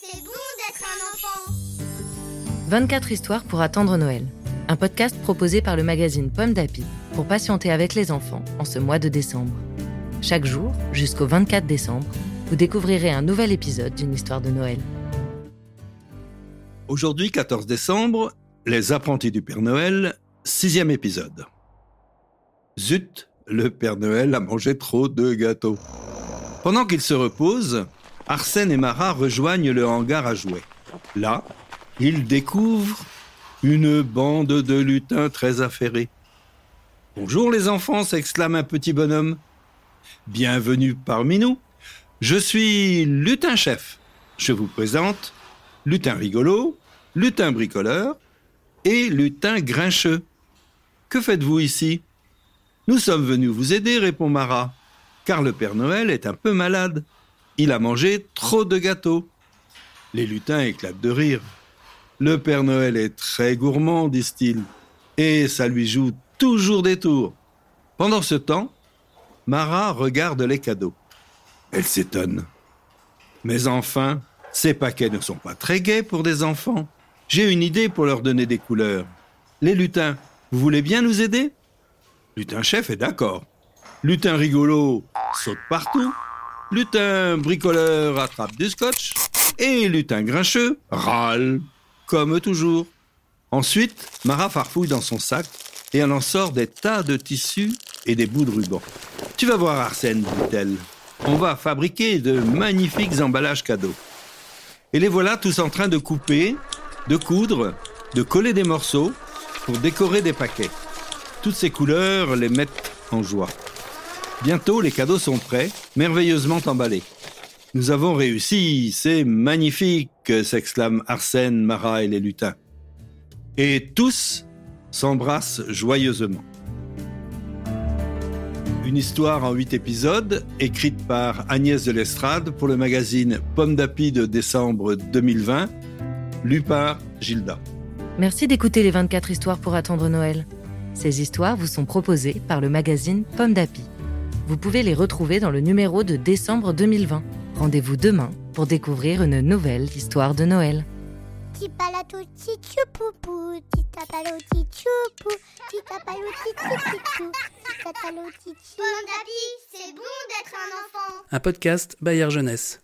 c'est bon d'être un enfant. 24 histoires pour attendre Noël. Un podcast proposé par le magazine Pomme d'Api pour patienter avec les enfants en ce mois de décembre. Chaque jour, jusqu'au 24 décembre, vous découvrirez un nouvel épisode d'une histoire de Noël. Aujourd'hui, 14 décembre, Les apprentis du Père Noël, sixième épisode. Zut, le Père Noël a mangé trop de gâteaux. Pendant qu'il se repose, Arsène et Marat rejoignent le hangar à jouets. Là, ils découvrent une bande de lutins très affairés. Bonjour les enfants, s'exclame un petit bonhomme. Bienvenue parmi nous. Je suis lutin chef. Je vous présente lutin rigolo, lutin bricoleur et lutin grincheux. Que faites-vous ici? Nous sommes venus vous aider, répond Marat, car le Père Noël est un peu malade. Il a mangé trop de gâteaux. Les lutins éclatent de rire. Le Père Noël est très gourmand, disent-ils, et ça lui joue toujours des tours. Pendant ce temps, Marat regarde les cadeaux. Elle s'étonne. Mais enfin, ces paquets ne sont pas très gais pour des enfants. J'ai une idée pour leur donner des couleurs. Les lutins, vous voulez bien nous aider? Lutin chef est d'accord. Lutin rigolo saute partout. Lutin bricoleur attrape du scotch. Et lutin grincheux râle, comme toujours. Ensuite, Mara farfouille dans son sac et elle en sort des tas de tissus et des bouts de ruban. Tu vas voir Arsène, dit-elle. On va fabriquer de magnifiques emballages cadeaux. Et les voilà tous en train de couper, de coudre, de coller des morceaux pour décorer des paquets. Toutes ces couleurs les mettent en joie. Bientôt, les cadeaux sont prêts, merveilleusement emballés. Nous avons réussi, c'est magnifique, s'exclament Arsène, Marat et les lutins. Et tous s'embrassent joyeusement. Une histoire en huit épisodes, écrite par Agnès de l'Estrade pour le magazine Pomme d'Api de décembre 2020, lu par Gilda. Merci d'écouter les 24 histoires pour attendre Noël. Ces histoires vous sont proposées par le magazine Pomme d'Api. Vous pouvez les retrouver dans le numéro de décembre 2020. Rendez-vous demain pour découvrir une nouvelle histoire de Noël. c'est bon d'être un enfant. Un podcast Bayard Jeunesse.